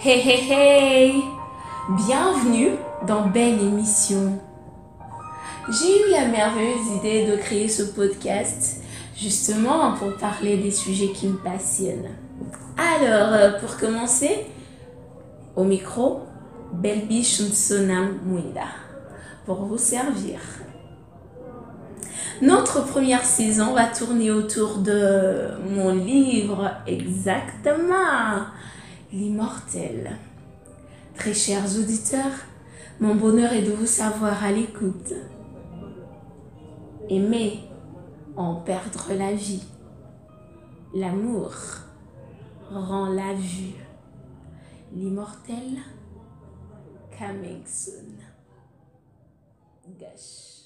Hey hey hey Bienvenue dans Belle Émission. J'ai eu la merveilleuse idée de créer ce podcast justement pour parler des sujets qui me passionnent. Alors, euh, pour commencer, au micro, Belbi Sonam Mwinda pour vous servir. Notre première saison va tourner autour de mon livre exactement, L'immortel. Très chers auditeurs, mon bonheur est de vous savoir à l'écoute. Aimer en perdre la vie. L'amour rend la vue. L'immortel coming. Gosh.